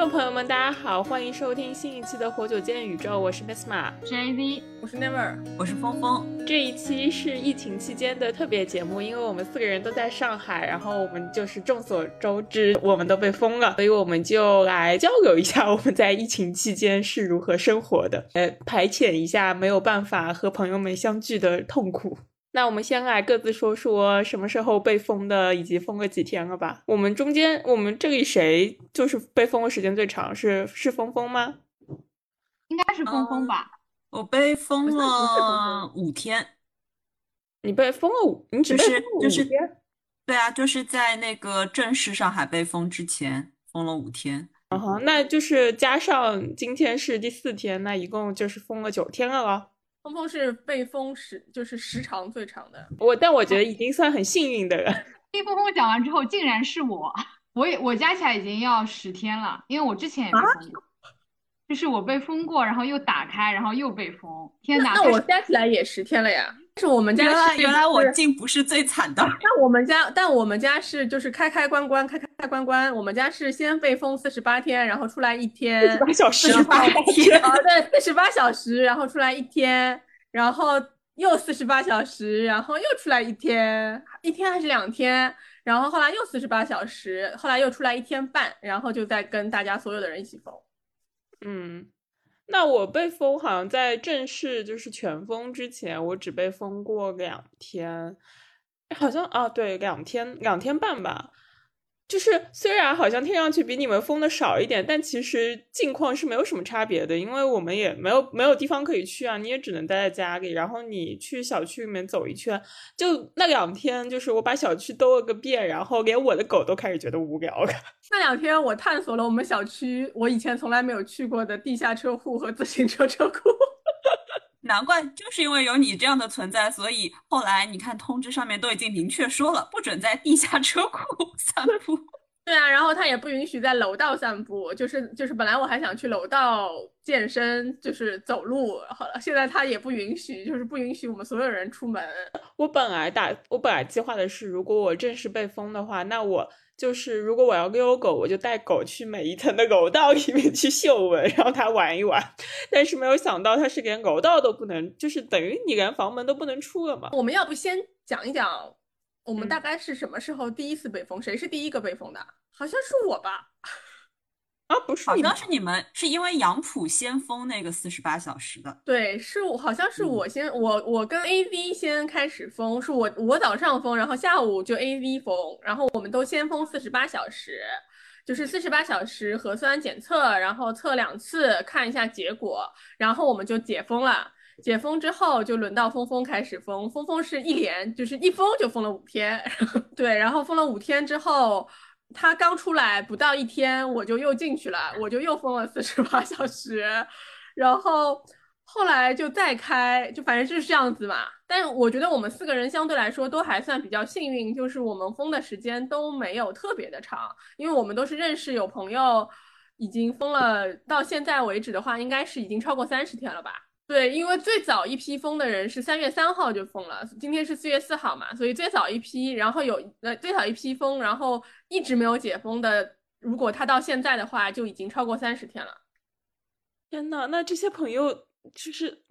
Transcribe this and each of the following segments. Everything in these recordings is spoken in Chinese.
众朋友们，大家好，欢迎收听新一期的《活久见宇宙》，我是 Miss 马，我是 AV，我是 Never，我是峰峰。这一期是疫情期间的特别节目，因为我们四个人都在上海，然后我们就是众所周知，我们都被封了，所以我们就来交流一下我们在疫情期间是如何生活的，呃，排遣一下没有办法和朋友们相聚的痛苦。那我们先来各自说说什么时候被封的，以及封了几天了吧？我们中间，我们这里谁就是被封的时间最长？是是峰峰吗？应该是峰峰吧。我被封了五天。你被封了五？你只是就是对啊，就是在那个正式上海被封之前封了五天。嗯哼，那就是加上今天是第四天，那一共就是封了九天了咯。峰峰是被封时就是时长最长的，我但我觉得已经算很幸运的了。被峰峰讲完之后，竟然是我，我也我加起来已经要十天了，因为我之前也被封过，就是我被封过，然后又打开，然后又被封。天哪，那我加起来也十天了呀。是我们家是原来我竟不是最惨的。那我们家，但我们家是就是开开关关开开关关。我们家是先被封四十八天，然后出来一天，四十八小时，四十八天啊，对，四十八小时，然后出来一天，然后又四十八小时，然后又出来一天，一天还是两天，然后后来又四十八小时，后来又出来一天半，然后就再跟大家所有的人一起封。嗯。那我被封好像在正式就是全封之前，我只被封过两天，好像啊，对，两天两天半吧。就是虽然好像听上去比你们封的少一点，但其实境况是没有什么差别的，因为我们也没有没有地方可以去啊，你也只能待在家里。然后你去小区里面走一圈，就那两天，就是我把小区兜了个遍，然后连我的狗都开始觉得无聊了。那两天我探索了我们小区我以前从来没有去过的地下车库和自行车车库。难怪，就是因为有你这样的存在，所以后来你看通知上面都已经明确说了，不准在地下车库 散步。对啊，然后他也不允许在楼道散步，就是就是本来我还想去楼道健身，就是走路，好了，现在他也不允许，就是不允许我们所有人出门。我本来打，我本来计划的是，如果我正式被封的话，那我。就是如果我要遛狗，我就带狗去每一层的楼道里面去嗅闻，让它玩一玩。但是没有想到，它是连楼道都不能，就是等于你连房门都不能出了嘛。我们要不先讲一讲，我们大概是什么时候第一次被封？谁是第一个被封的？好像是我吧。啊，不是，好像是你们是因为杨浦先封那个四十八小时的。对，是我，好像是我先，我我跟 A V 先开始封，是我我早上封，然后下午就 A V 封，然后我们都先封四十八小时，就是四十八小时核酸检测，然后测两次看一下结果，然后我们就解封了。解封之后就轮到峰峰开始封，峰峰是一连就是一封就封了五天，对，然后封了五天之后。他刚出来不到一天，我就又进去了，我就又封了四十八小时，然后后来就再开，就反正就是这样子嘛。但我觉得我们四个人相对来说都还算比较幸运，就是我们封的时间都没有特别的长，因为我们都是认识有朋友已经封了，到现在为止的话，应该是已经超过三十天了吧。对，因为最早一批封的人是三月三号就封了，今天是四月四号嘛，所以最早一批，然后有呃最早一批封，然后一直没有解封的，如果他到现在的话，就已经超过三十天了。天呐，那这些朋友就是，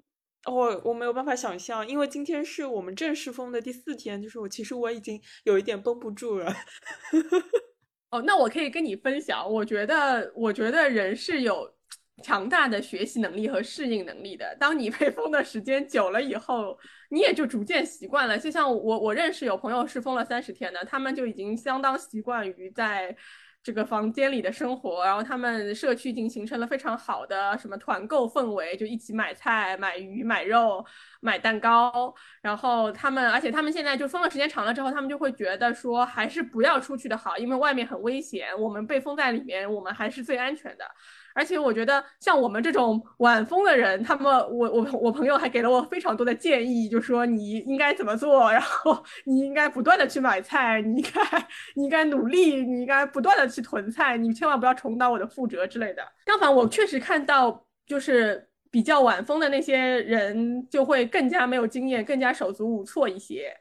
哦，我没有办法想象，因为今天是我们正式封的第四天，就是我其实我已经有一点绷不住了。哦，那我可以跟你分享，我觉得，我觉得人是有。强大的学习能力和适应能力的，当你被封的时间久了以后，你也就逐渐习惯了。就像我，我认识有朋友是封了三十天的，他们就已经相当习惯于在这个房间里的生活，然后他们社区已经形成了非常好的什么团购氛围，就一起买菜、买鱼、买肉、买蛋糕。然后他们，而且他们现在就封了时间长了之后，他们就会觉得说，还是不要出去的好，因为外面很危险，我们被封在里面，我们还是最安全的。而且我觉得像我们这种晚风的人，他们我我我朋友还给了我非常多的建议，就说你应该怎么做，然后 你应该不断的去买菜，你应该你应该努力，你应该不断的去囤菜，你千万不要重蹈我的覆辙之类的。相反，我确实看到就是比较晚风的那些人就会更加没有经验，更加手足无措一些。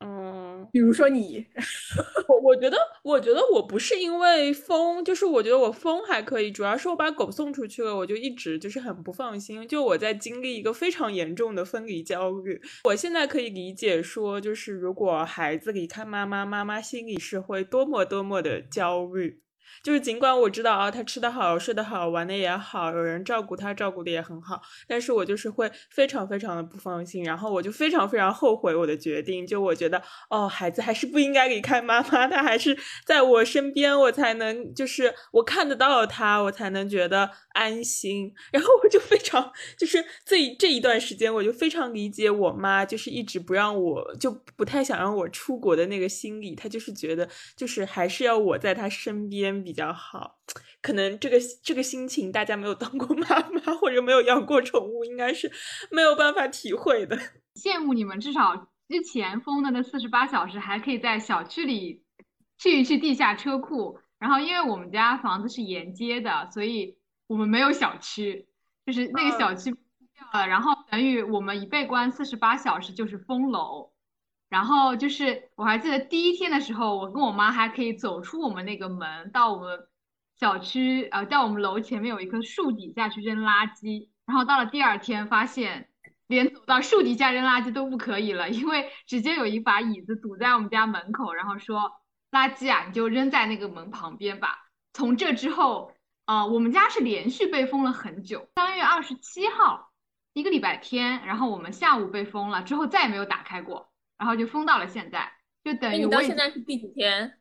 嗯。比如说你，我我觉得，我觉得我不是因为疯，就是我觉得我疯还可以，主要是我把狗送出去了，我就一直就是很不放心，就我在经历一个非常严重的分离焦虑。我现在可以理解说，就是如果孩子离开妈妈，妈妈心里是会多么多么的焦虑。就是尽管我知道啊，他吃得好，睡得好，玩的也好，有人照顾他，照顾的也很好，但是我就是会非常非常的不放心，然后我就非常非常后悔我的决定。就我觉得，哦，孩子还是不应该离开妈妈，他还是在我身边，我才能就是我看得到他，我才能觉得安心。然后我就非常就是这这一段时间，我就非常理解我妈，就是一直不让我就不太想让我出国的那个心理，她就是觉得就是还是要我在她身边。比较好，可能这个这个心情大家没有当过妈妈或者没有养过宠物，应该是没有办法体会的。羡慕你们，至少之前封的那四十八小时还可以在小区里去一去地下车库。然后因为我们家房子是沿街的，所以我们没有小区，就是那个小区掉了。然后等于我们一被关四十八小时就是封楼。然后就是我还记得第一天的时候，我跟我妈还可以走出我们那个门，到我们小区，呃，到我们楼前面有一棵树底下去扔垃圾。然后到了第二天，发现连走到树底下扔垃圾都不可以了，因为直接有一把椅子堵在我们家门口，然后说垃圾啊，你就扔在那个门旁边吧。从这之后，呃，我们家是连续被封了很久。三月二十七号，一个礼拜天，然后我们下午被封了，之后再也没有打开过。然后就封到了现在，就等于你到现在是第几天？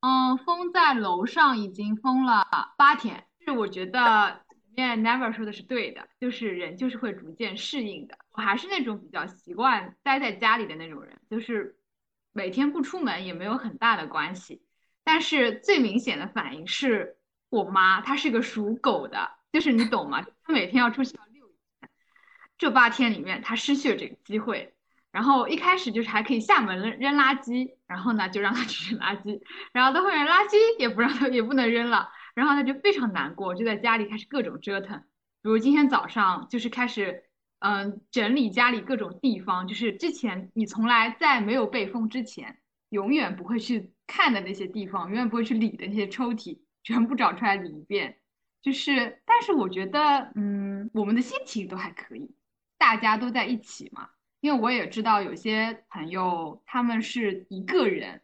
嗯，封在楼上已经封了八天。是我觉得前面 Never 说的是对的，就是人就是会逐渐适应的。我还是那种比较习惯待在家里的那种人，就是每天不出门也没有很大的关系。但是最明显的反应是我妈，她是个属狗的，就是你懂吗？她每天要出去要遛一天，这八天里面她失去了这个机会。然后一开始就是还可以下门扔扔垃圾，然后呢就让他 去扔垃圾，然后到后面垃圾也不让他也不能扔了，然后他就非常难过，就在家里开始各种折腾，比如今天早上就是开始嗯整理家里各种地方，就是之前你从来在没有被封之前永远不会去看的那些地方，永远不会去理的那些抽屉，全部找出来理一遍，就是但是我觉得嗯我们的心情都还可以，大家都在一起嘛。因为我也知道有些朋友他们是一个人，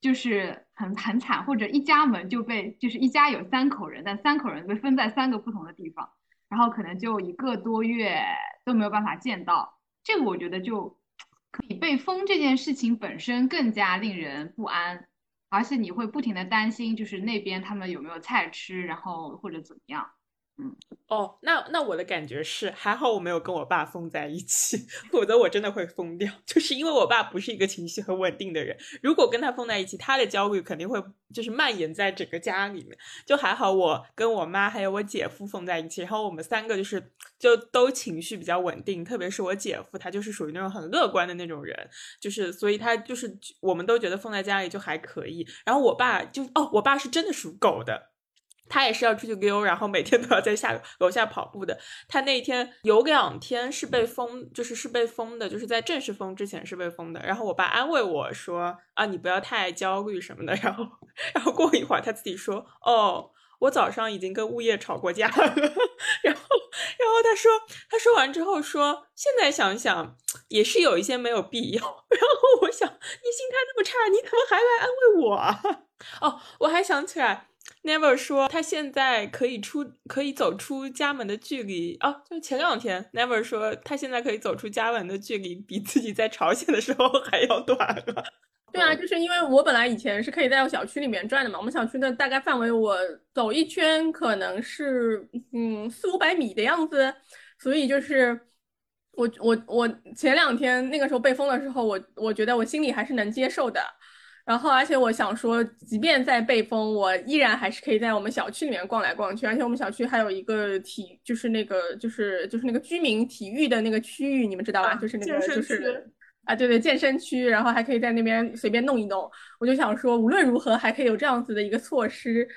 就是很很惨，或者一家门就被就是一家有三口人，但三口人被分在三个不同的地方，然后可能就一个多月都没有办法见到。这个我觉得就可以被封这件事情本身更加令人不安，而且你会不停的担心，就是那边他们有没有菜吃，然后或者怎么样。哦，那那我的感觉是，还好我没有跟我爸疯在一起，否则我真的会疯掉。就是因为我爸不是一个情绪很稳定的人，如果跟他疯在一起，他的焦虑肯定会就是蔓延在整个家里面。就还好我跟我妈还有我姐夫疯在一起，然后我们三个就是就都情绪比较稳定，特别是我姐夫，他就是属于那种很乐观的那种人，就是所以他就是我们都觉得疯在家里就还可以。然后我爸就哦，我爸是真的属狗的。他也是要出去溜，然后每天都要在下楼下跑步的。他那天有两天是被封，就是是被封的，就是在正式封之前是被封的。然后我爸安慰我说：“啊，你不要太焦虑什么的。”然后，然后过一会儿他自己说：“哦，我早上已经跟物业吵过架了。”然后，然后他说，他说完之后说：“现在想想也是有一些没有必要。”然后我想，你心态那么差，你怎么还来安慰我？哦，我还想起来。Never 说他现在可以出可以走出家门的距离哦，就前两天 Never 说他现在可以走出家门的距离比自己在朝鲜的时候 还要短了。对啊，就是因为我本来以前是可以在我小区里面转的嘛，我们小区的大概范围我走一圈可能是嗯四五百米的样子，所以就是我我我前两天那个时候被封的时候，我我觉得我心里还是能接受的。然后，而且我想说，即便在被封，我依然还是可以在我们小区里面逛来逛去。而且我们小区还有一个体，就是那个，就是就是那个居民体育的那个区域，你们知道吧？就是那个，就是啊，对对，健身区。然后还可以在那边随便弄一弄。我就想说，无论如何还可以有这样子的一个措施。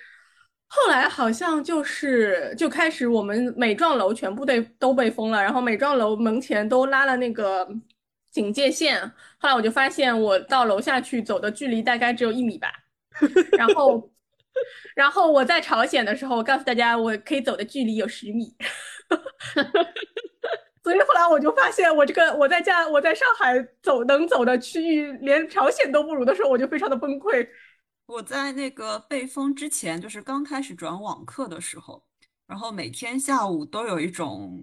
后来好像就是就开始，我们每幢楼全部被都被封了，然后每幢楼门前都拉了那个。警戒线。后来我就发现，我到楼下去走的距离大概只有一米吧。然后，然后我在朝鲜的时候，我告诉大家，我可以走的距离有十米。所以后来我就发现，我这个我在家我在上海走能走的区域，连朝鲜都不如的时候，我就非常的崩溃。我在那个被封之前，就是刚开始转网课的时候，然后每天下午都有一种，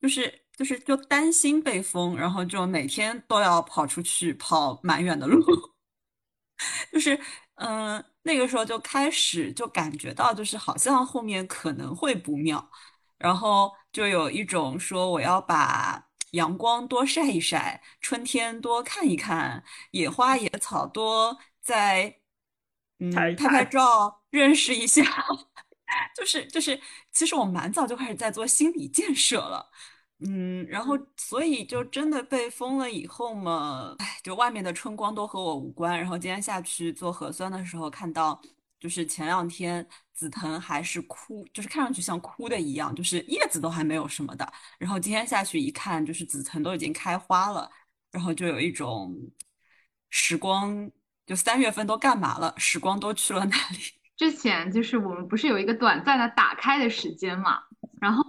就是就是就担心被封，然后就每天都要跑出去跑蛮远的路，就是嗯，那个时候就开始就感觉到，就是好像后面可能会不妙。然后就有一种说我要把阳光多晒一晒，春天多看一看，野花野草多在嗯拍拍照，认识一下，就 是就是，其实我蛮早就开始在做心理建设了，嗯，然后所以就真的被封了以后嘛，哎，就外面的春光都和我无关。然后今天下去做核酸的时候，看到就是前两天。紫藤还是枯，就是看上去像枯的一样，就是叶子都还没有什么的。然后今天下去一看，就是紫藤都已经开花了，然后就有一种时光，就三月份都干嘛了？时光都去了哪里？之前就是我们不是有一个短暂的打开的时间嘛？然后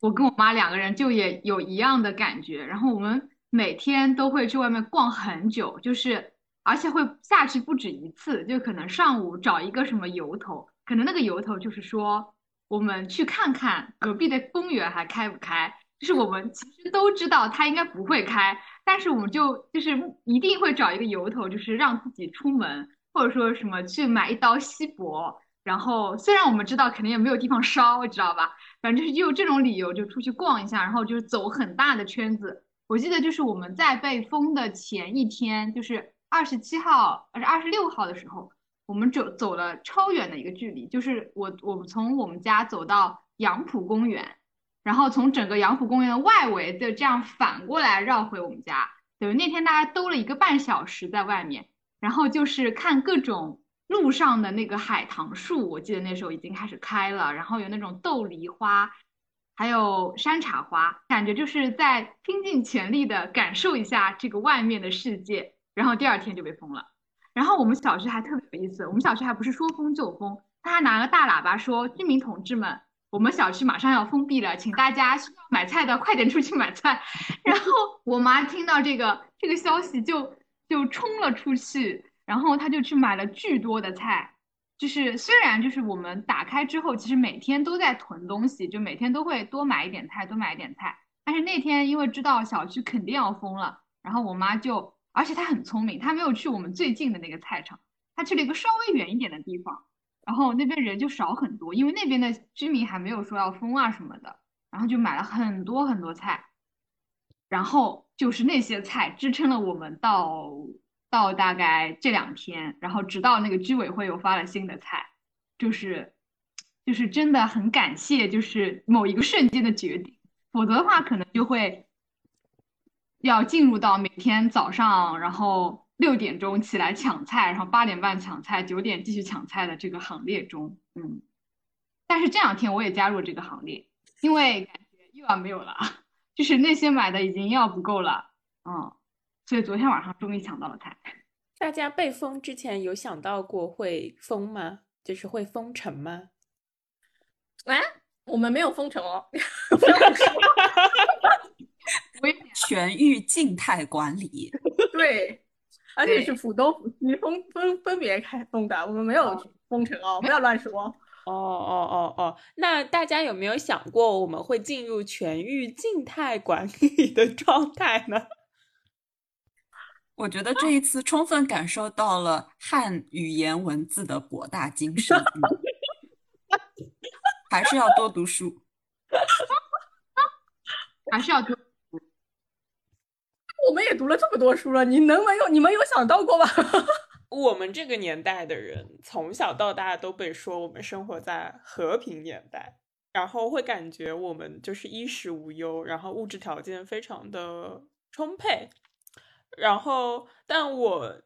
我跟我妈两个人就也有一样的感觉，然后我们每天都会去外面逛很久，就是而且会下去不止一次，就可能上午找一个什么由头。可能那个由头就是说，我们去看看隔壁的公园还开不开。就是我们其实都知道它应该不会开，但是我们就就是一定会找一个由头，就是让自己出门，或者说什么去买一刀锡箔。然后虽然我们知道肯定也没有地方烧，知道吧？反正就是就这种理由就出去逛一下，然后就是走很大的圈子。我记得就是我们在被封的前一天，就是二十七号还是二十六号的时候。我们走走了超远的一个距离，就是我我们从我们家走到杨浦公园，然后从整个杨浦公园的外围的这样反过来绕回我们家。对，那天大家兜了一个半小时在外面，然后就是看各种路上的那个海棠树，我记得那时候已经开始开了，然后有那种豆梨花，还有山茶花，感觉就是在拼尽全力的感受一下这个外面的世界。然后第二天就被封了。然后我们小区还特别有意思，我们小区还不是说封就封，他还拿个大喇叭说：“居民同志们，我们小区马上要封闭了，请大家需要买菜的快点出去买菜。”然后我妈听到这个这个消息就就冲了出去，然后她就去买了巨多的菜。就是虽然就是我们打开之后，其实每天都在囤东西，就每天都会多买一点菜，多买一点菜。但是那天因为知道小区肯定要封了，然后我妈就。而且她很聪明，她没有去我们最近的那个菜场，她去了一个稍微远一点的地方，然后那边人就少很多，因为那边的居民还没有说要封啊什么的，然后就买了很多很多菜，然后就是那些菜支撑了我们到到大概这两天，然后直到那个居委会又发了新的菜，就是就是真的很感谢，就是某一个瞬间的决定，否则的话可能就会。要进入到每天早上，然后六点钟起来抢菜，然后八点半抢菜，九点继续抢菜的这个行列中，嗯。但是这两天我也加入这个行列，因为感觉又要没有了，就是那些买的已经要不够了，嗯。所以昨天晚上终于抢到了菜。大家被封之前有想到过会封吗？就是会封城吗？哎，我们没有封城哦。全域静态管理，对，而且是浦东、浦西分分分别开封的，我们没有封城哦，不要乱说。哦哦哦哦，那大家有没有想过我们会进入全域静态管理的状态呢？我觉得这一次充分感受到了汉语言文字的博大精深，还是要多读书，还是要多。我们也读了这么多书了，你能没有？你们有想到过吗？我们这个年代的人从小到大都被说我们生活在和平年代，然后会感觉我们就是衣食无忧，然后物质条件非常的充沛。然后，但我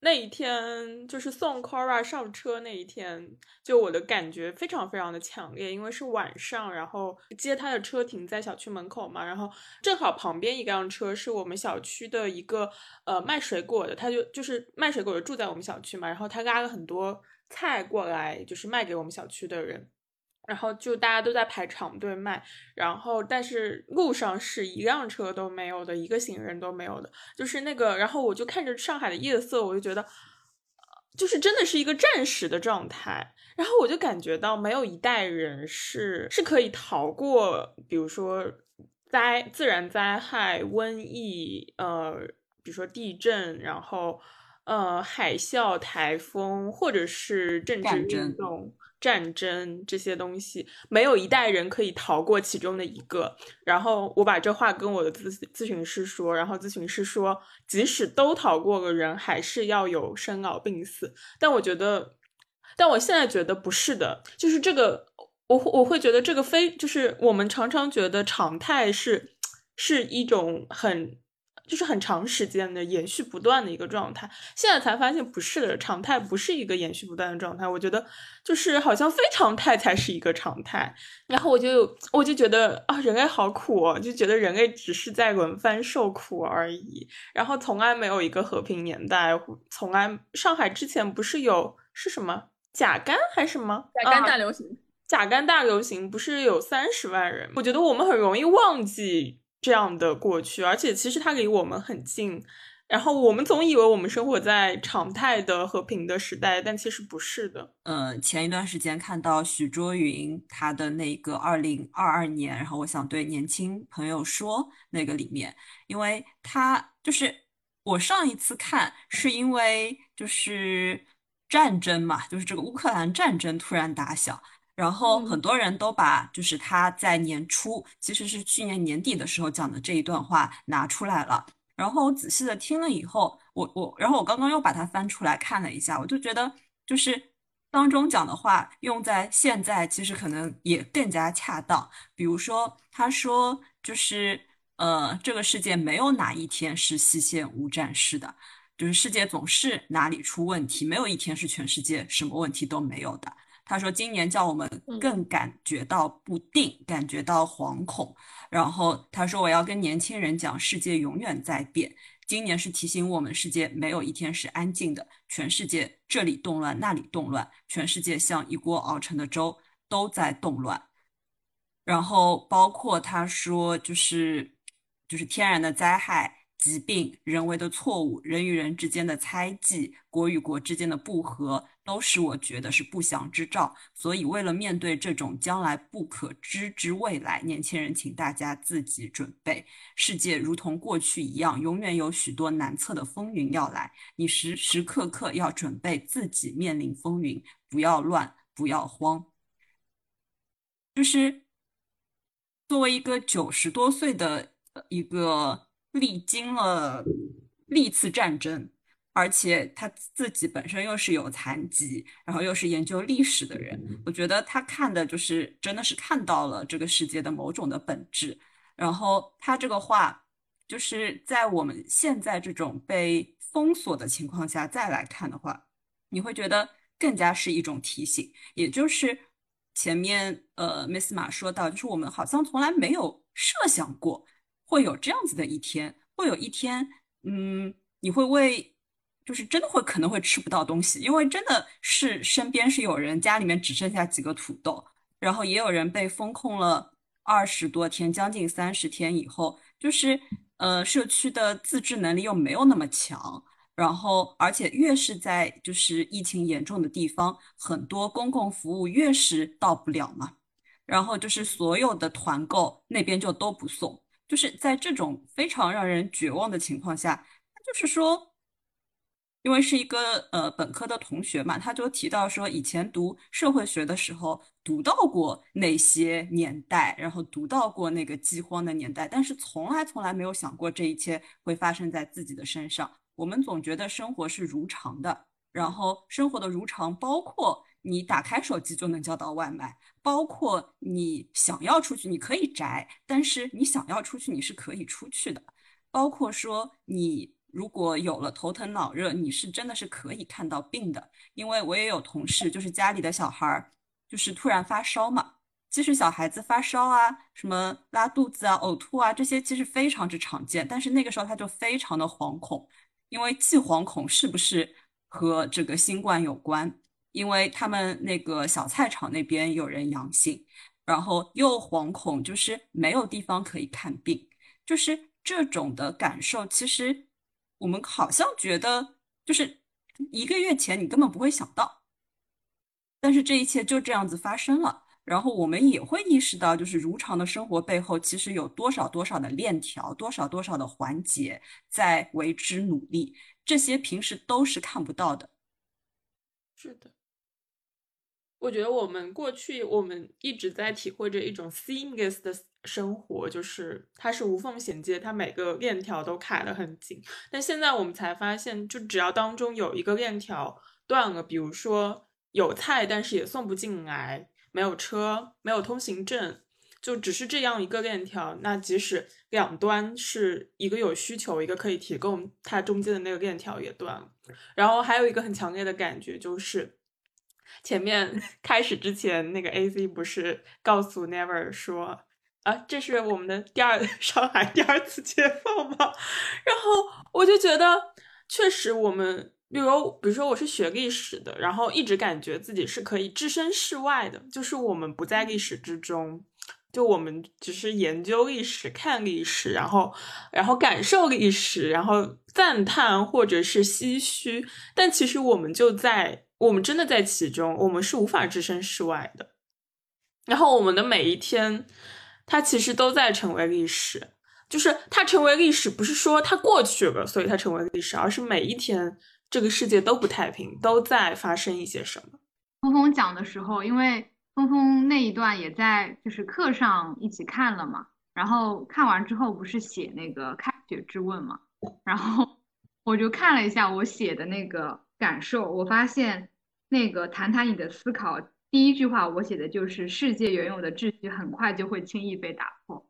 那一天就是送 Cora 上车那一天，就我的感觉非常非常的强烈，因为是晚上，然后接他的车停在小区门口嘛，然后正好旁边一辆车是我们小区的一个呃卖水果的，他就就是卖水果的住在我们小区嘛，然后他拉了很多菜过来，就是卖给我们小区的人。然后就大家都在排长队卖，然后但是路上是一辆车都没有的，一个行人都没有的，就是那个，然后我就看着上海的夜色，我就觉得，就是真的是一个战时的状态。然后我就感觉到没有一代人是是可以逃过，比如说灾自然灾害、瘟疫，呃，比如说地震，然后呃海啸、台风，或者是政治运动。战争这些东西，没有一代人可以逃过其中的一个。然后我把这话跟我的咨咨询师说，然后咨询师说，即使都逃过了，人还是要有生老病死。但我觉得，但我现在觉得不是的，就是这个，我我会觉得这个非，就是我们常常觉得常态是是一种很。就是很长时间的延续不断的一个状态，现在才发现不是的，常态不是一个延续不断的状态。我觉得就是好像非常态才是一个常态。然后我就我就觉得啊，人类好苦哦，就觉得人类只是在轮番受苦而已。然后从来没有一个和平年代，从来上海之前不是有是什么甲肝还是什么甲肝大流行？甲肝大流行不是有三十万人？我觉得我们很容易忘记。这样的过去，而且其实它离我们很近，然后我们总以为我们生活在常态的和平的时代，但其实不是的。嗯，前一段时间看到许卓云他的那个二零二二年，然后我想对年轻朋友说，那个里面，因为他就是我上一次看是因为就是战争嘛，就是这个乌克兰战争突然打响。然后很多人都把就是他在年初，其实是去年年底的时候讲的这一段话拿出来了。然后我仔细的听了以后，我我，然后我刚刚又把它翻出来看了一下，我就觉得就是当中讲的话用在现在，其实可能也更加恰当。比如说他说就是呃，这个世界没有哪一天是西线无战事的，就是世界总是哪里出问题，没有一天是全世界什么问题都没有的。他说：“今年叫我们更感觉到不定，感觉到惶恐。然后他说，我要跟年轻人讲，世界永远在变。今年是提醒我们，世界没有一天是安静的，全世界这里动乱，那里动乱，全世界像一锅熬成的粥，都在动乱。然后包括他说，就是就是天然的灾害。”疾病、人为的错误、人与人之间的猜忌、国与国之间的不和，都使我觉得是不祥之兆。所以，为了面对这种将来不可知之未来，年轻人，请大家自己准备。世界如同过去一样，永远有许多难测的风云要来，你时时刻刻要准备自己面临风云，不要乱，不要慌。就是作为一个九十多岁的一个。历经了历次战争，而且他自己本身又是有残疾，然后又是研究历史的人，我觉得他看的就是真的是看到了这个世界的某种的本质。然后他这个话，就是在我们现在这种被封锁的情况下再来看的话，你会觉得更加是一种提醒。也就是前面呃，Miss 马说到，就是我们好像从来没有设想过。会有这样子的一天，会有一天，嗯，你会为，就是真的会可能会吃不到东西，因为真的是身边是有人家里面只剩下几个土豆，然后也有人被封控了二十多天，将近三十天以后，就是呃社区的自制能力又没有那么强，然后而且越是在就是疫情严重的地方，很多公共服务越是到不了嘛，然后就是所有的团购那边就都不送。就是在这种非常让人绝望的情况下，就是说，因为是一个呃本科的同学嘛，他就提到说，以前读社会学的时候读到过那些年代，然后读到过那个饥荒的年代，但是从来从来没有想过这一切会发生在自己的身上。我们总觉得生活是如常的，然后生活的如常包括。你打开手机就能叫到外卖，包括你想要出去，你可以宅，但是你想要出去，你是可以出去的。包括说你如果有了头疼脑热，你是真的是可以看到病的。因为我也有同事，就是家里的小孩儿，就是突然发烧嘛。其实小孩子发烧啊，什么拉肚子啊、呕吐啊，这些其实非常之常见。但是那个时候他就非常的惶恐，因为既惶恐是不是和这个新冠有关？因为他们那个小菜场那边有人阳性，然后又惶恐，就是没有地方可以看病，就是这种的感受。其实我们好像觉得，就是一个月前你根本不会想到，但是这一切就这样子发生了。然后我们也会意识到，就是如常的生活背后，其实有多少多少的链条，多少多少的环节在为之努力，这些平时都是看不到的。是的。我觉得我们过去我们一直在体会着一种 seamless 的生活，就是它是无缝衔接，它每个链条都卡得很紧。但现在我们才发现，就只要当中有一个链条断了，比如说有菜但是也送不进来，没有车，没有通行证，就只是这样一个链条。那即使两端是一个有需求，一个可以提供，它中间的那个链条也断了。然后还有一个很强烈的感觉就是。前面开始之前，那个 A Z 不是告诉 Never 说啊，这是我们的第二 上海第二次解放吗？然后我就觉得，确实我们，比如比如说我是学历史的，然后一直感觉自己是可以置身事外的，就是我们不在历史之中，就我们只是研究历史、看历史，然后然后感受历史，然后赞叹或者是唏嘘，但其实我们就在。我们真的在其中，我们是无法置身事外的。然后我们的每一天，它其实都在成为历史。就是它成为历史，不是说它过去了，所以它成为历史，而是每一天这个世界都不太平，都在发生一些什么。峰峰讲的时候，因为峰峰那一段也在就是课上一起看了嘛，然后看完之后不是写那个开学之问嘛，然后我就看了一下我写的那个。感受，我发现那个谈谈你的思考，第一句话我写的就是世界原有的秩序很快就会轻易被打破，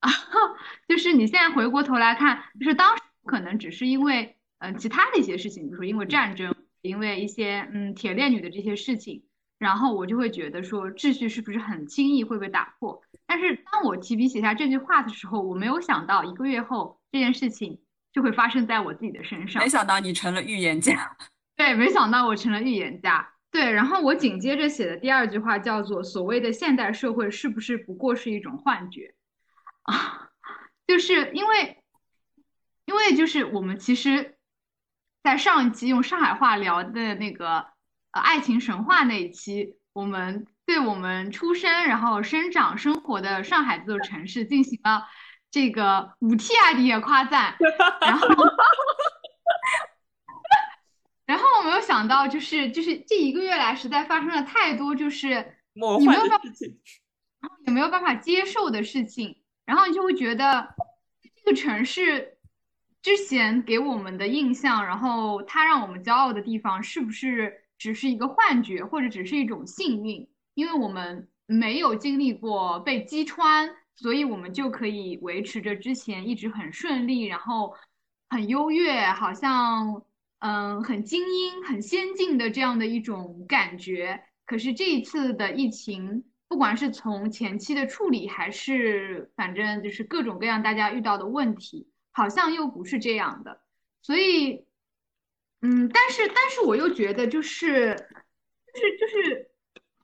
啊，就是你现在回过头来看，就是当时可能只是因为嗯其他的一些事情，比如说因为战争，因为一些嗯铁链女的这些事情，然后我就会觉得说秩序是不是很轻易会被打破？但是当我提笔写下这句话的时候，我没有想到一个月后这件事情。就会发生在我自己的身上。没想到你成了预言家，对，没想到我成了预言家，对。然后我紧接着写的第二句话叫做：“所谓的现代社会是不是不过是一种幻觉？”啊，就是因为，因为就是我们其实，在上一期用上海话聊的那个呃爱情神话那一期，我们对我们出生、然后生长、生活的上海这座城市进行了。这个五 T 阿迪也夸赞，然后，然后我没有想到，就是就是这一个月来，实在发生了太多，就是你没有办法，然后也没有办法接受的事情，然后你就会觉得这个城市之前给我们的印象，然后它让我们骄傲的地方，是不是只是一个幻觉，或者只是一种幸运？因为我们没有经历过被击穿。所以我们就可以维持着之前一直很顺利，然后很优越，好像嗯很精英、很先进的这样的一种感觉。可是这一次的疫情，不管是从前期的处理，还是反正就是各种各样大家遇到的问题，好像又不是这样的。所以，嗯，但是但是我又觉得就是就是就是。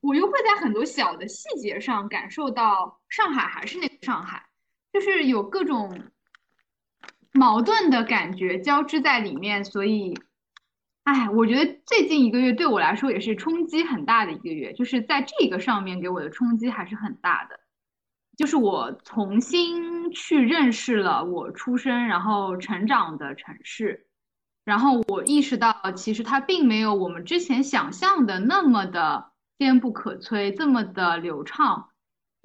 我又会在很多小的细节上感受到上海还是那个上海，就是有各种矛盾的感觉交织在里面。所以，哎，我觉得最近一个月对我来说也是冲击很大的一个月，就是在这个上面给我的冲击还是很大的。就是我重新去认识了我出生然后成长的城市，然后我意识到其实它并没有我们之前想象的那么的。坚不可摧，这么的流畅，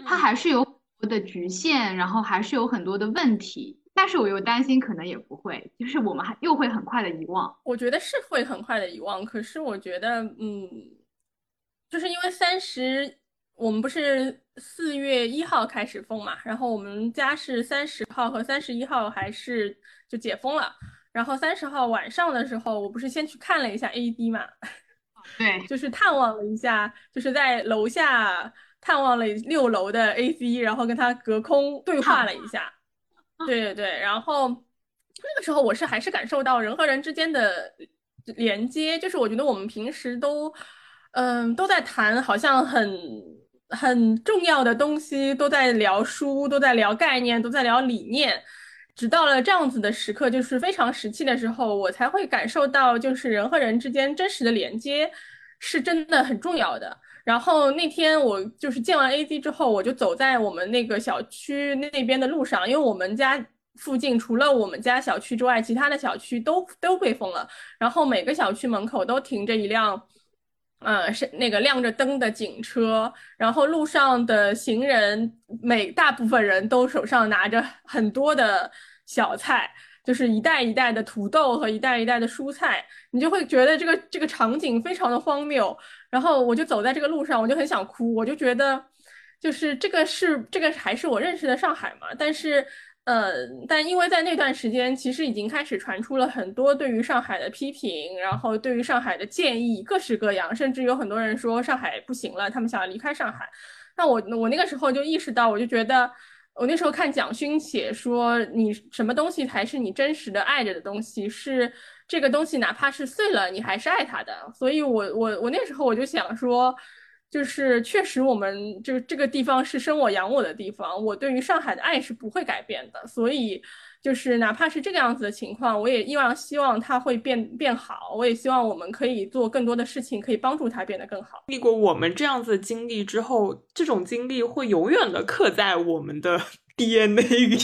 它还是有很多的局限，然后还是有很多的问题。但是我又担心，可能也不会，就是我们还又会很快的遗忘。我觉得是会很快的遗忘，可是我觉得，嗯，就是因为三十，我们不是四月一号开始封嘛，然后我们家是三十号和三十一号还是就解封了。然后三十号晚上的时候，我不是先去看了一下 AD 嘛，对，就是探望了一下，就是在楼下探望了六楼的 AC，然后跟他隔空对话了一下。对对对，然后那个时候我是还是感受到人和人之间的连接，就是我觉得我们平时都嗯都在谈好像很很重要的东西，都在聊书，都在聊概念，都在聊理念。直到了这样子的时刻，就是非常时期的时候，我才会感受到，就是人和人之间真实的连接是真的很重要的。然后那天我就是见完 AD 之后，我就走在我们那个小区那边的路上，因为我们家附近除了我们家小区之外，其他的小区都都被封了。然后每个小区门口都停着一辆，嗯，是那个亮着灯的警车。然后路上的行人，每大部分人都手上拿着很多的。小菜就是一袋一袋的土豆和一袋一袋的蔬菜，你就会觉得这个这个场景非常的荒谬。然后我就走在这个路上，我就很想哭，我就觉得，就是这个是这个还是我认识的上海嘛？但是，呃，但因为在那段时间，其实已经开始传出了很多对于上海的批评，然后对于上海的建议各式各样，甚至有很多人说上海不行了，他们想要离开上海。那我我那个时候就意识到，我就觉得。我那时候看蒋勋写说，你什么东西才是你真实的爱着的东西？是这个东西，哪怕是碎了，你还是爱它的。所以，我我我那时候我就想说，就是确实，我们就这个地方是生我养我的地方，我对于上海的爱是不会改变的。所以。就是哪怕是这个样子的情况，我也依然希望它会变变好。我也希望我们可以做更多的事情，可以帮助它变得更好。经历过我们这样子的经历之后，这种经历会永远的刻在我们的 DNA 里。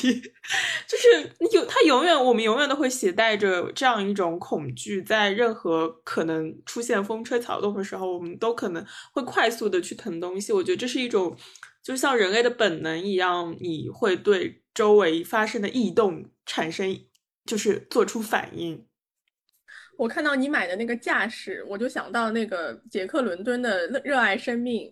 就是有他永远，我们永远都会携带着这样一种恐惧，在任何可能出现风吹草动的时候，我们都可能会快速的去腾东西。我觉得这是一种，就像人类的本能一样，你会对。周围发生的异动产生，就是做出反应。我看到你买的那个架势，我就想到那个杰克伦敦的《热爱生命》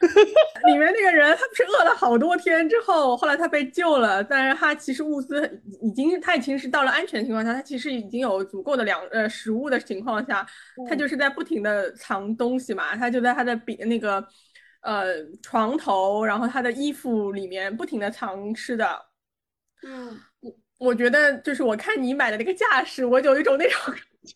里面那个人，他不是饿了好多天之后，后来他被救了，但是他其实物资已经，他已经是到了安全情况下，他其实已经有足够的粮呃食物的情况下，他就是在不停的藏东西嘛，他就在他的笔那个呃床头，然后他的衣服里面不停的藏吃的。嗯，我我觉得就是我看你买的那个架势，我有一种那种感觉，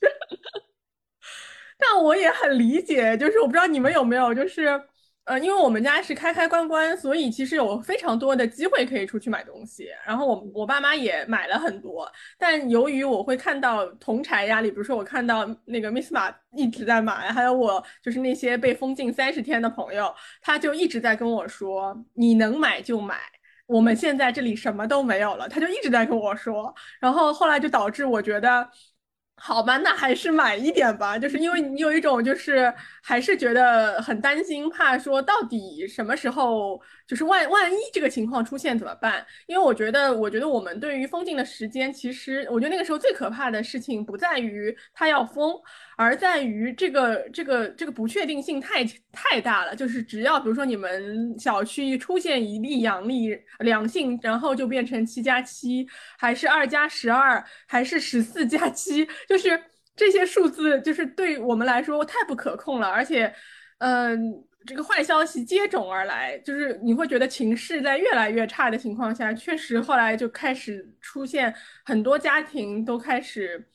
但我也很理解，就是我不知道你们有没有，就是呃，因为我们家是开开关关，所以其实有非常多的机会可以出去买东西。然后我我爸妈也买了很多，但由于我会看到同柴压力，比如说我看到那个 Miss 马一直在买，还有我就是那些被封禁三十天的朋友，他就一直在跟我说，你能买就买。我们现在这里什么都没有了，他就一直在跟我说，然后后来就导致我觉得，好吧，那还是买一点吧，就是因为你有一种就是还是觉得很担心，怕说到底什么时候就是万万一这个情况出现怎么办？因为我觉得，我觉得我们对于封禁的时间，其实我觉得那个时候最可怕的事情不在于它要封。而在于这个这个这个不确定性太太大了，就是只要比如说你们小区出现一例阳例两性，然后就变成七加七，还是二加十二，还是十四加七，就是这些数字就是对我们来说太不可控了。而且，嗯，这个坏消息接踵而来，就是你会觉得情势在越来越差的情况下，确实后来就开始出现很多家庭都开始。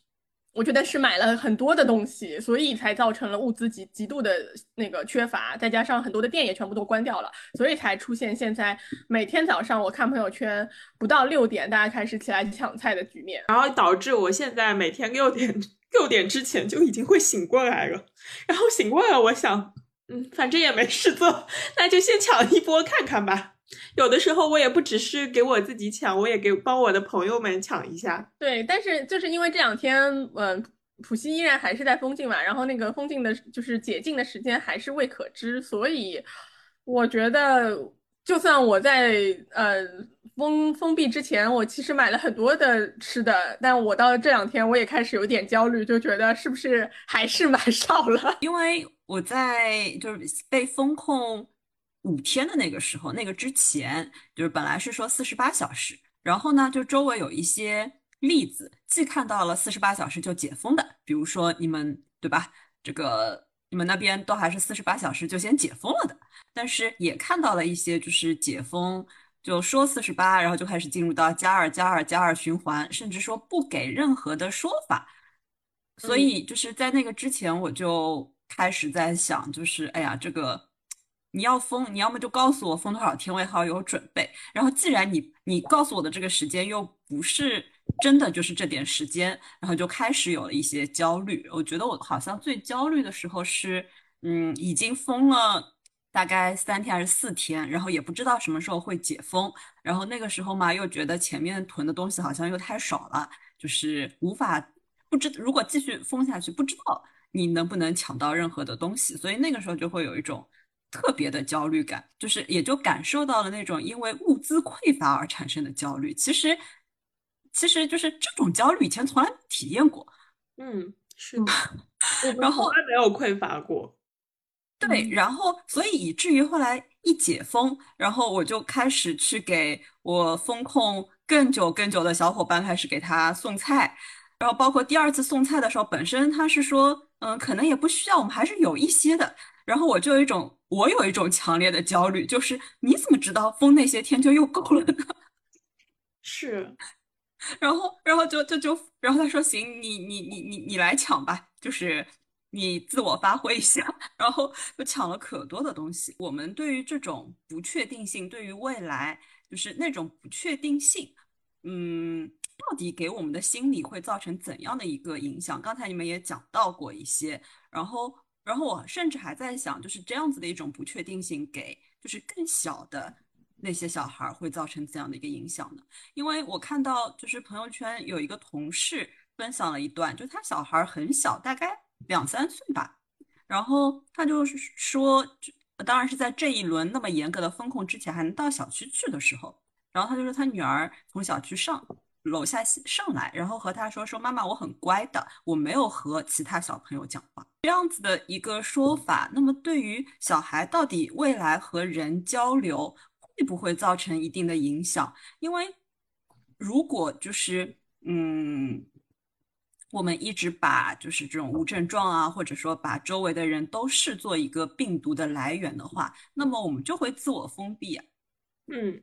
我觉得是买了很多的东西，所以才造成了物资极极度的那个缺乏，再加上很多的店也全部都关掉了，所以才出现现在每天早上我看朋友圈不到六点大家开始起来抢菜的局面，然后导致我现在每天六点六点之前就已经会醒过来了，然后醒过来我想，嗯，反正也没事做，那就先抢一波看看吧。有的时候我也不只是给我自己抢，我也给帮我的朋友们抢一下。对，但是就是因为这两天，嗯，浦西依然还是在封禁嘛，然后那个封禁的，就是解禁的时间还是未可知，所以我觉得，就算我在呃封封闭之前，我其实买了很多的吃的，但我到这两天我也开始有点焦虑，就觉得是不是还是 买少了？因为我在就是被封控。五天的那个时候，那个之前就是本来是说四十八小时，然后呢，就周围有一些例子，既看到了四十八小时就解封的，比如说你们对吧？这个你们那边都还是四十八小时就先解封了的，但是也看到了一些就是解封就说四十八，然后就开始进入到加二加二加二循环，甚至说不给任何的说法。所以就是在那个之前，我就开始在想，就是哎呀，这个你要封，你要么就告诉我封多少天，我也好有准备。然后既然你你告诉我的这个时间又不是真的就是这点时间，然后就开始有了一些焦虑。我觉得我好像最焦虑的时候是，嗯，已经封了大概三天还是四天，然后也不知道什么时候会解封。然后那个时候嘛，又觉得前面囤的东西好像又太少了，就是无法。不知如果继续封下去，不知道你能不能抢到任何的东西，所以那个时候就会有一种特别的焦虑感，就是也就感受到了那种因为物资匮乏而产生的焦虑。其实，其实就是这种焦虑以前从来没体验过。嗯，是的，然后从来没有匮乏过。对，然后所以以至于后来一解封，然后我就开始去给我风控更久更久的小伙伴开始给他送菜。然后包括第二次送菜的时候，本身他是说，嗯，可能也不需要，我们还是有一些的。然后我就有一种，我有一种强烈的焦虑，就是你怎么知道封那些天就又够了呢？是，然后，然后就就就，然后他说行，你你你你你来抢吧，就是你自我发挥一下。然后就抢了可多的东西。我们对于这种不确定性，对于未来，就是那种不确定性，嗯。到底给我们的心理会造成怎样的一个影响？刚才你们也讲到过一些，然后，然后我甚至还在想，就是这样子的一种不确定性，给就是更小的那些小孩会造成怎样的一个影响呢？因为我看到就是朋友圈有一个同事分享了一段，就他小孩很小，大概两三岁吧，然后他就是说，当然是在这一轮那么严格的风控之前，还能到小区去的时候，然后他就说他女儿从小区上。楼下上来，然后和他说说妈妈，我很乖的，我没有和其他小朋友讲话，这样子的一个说法。那么对于小孩到底未来和人交流会不会造成一定的影响？因为如果就是嗯，我们一直把就是这种无症状啊，或者说把周围的人都视作一个病毒的来源的话，那么我们就会自我封闭。嗯。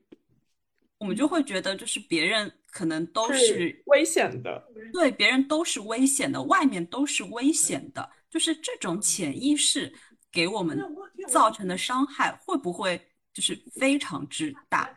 我们就会觉得，就是别人可能都是危险的，对，别人都是危险的，外面都是危险的，就是这种潜意识给我们造成的伤害，会不会就是非常之大？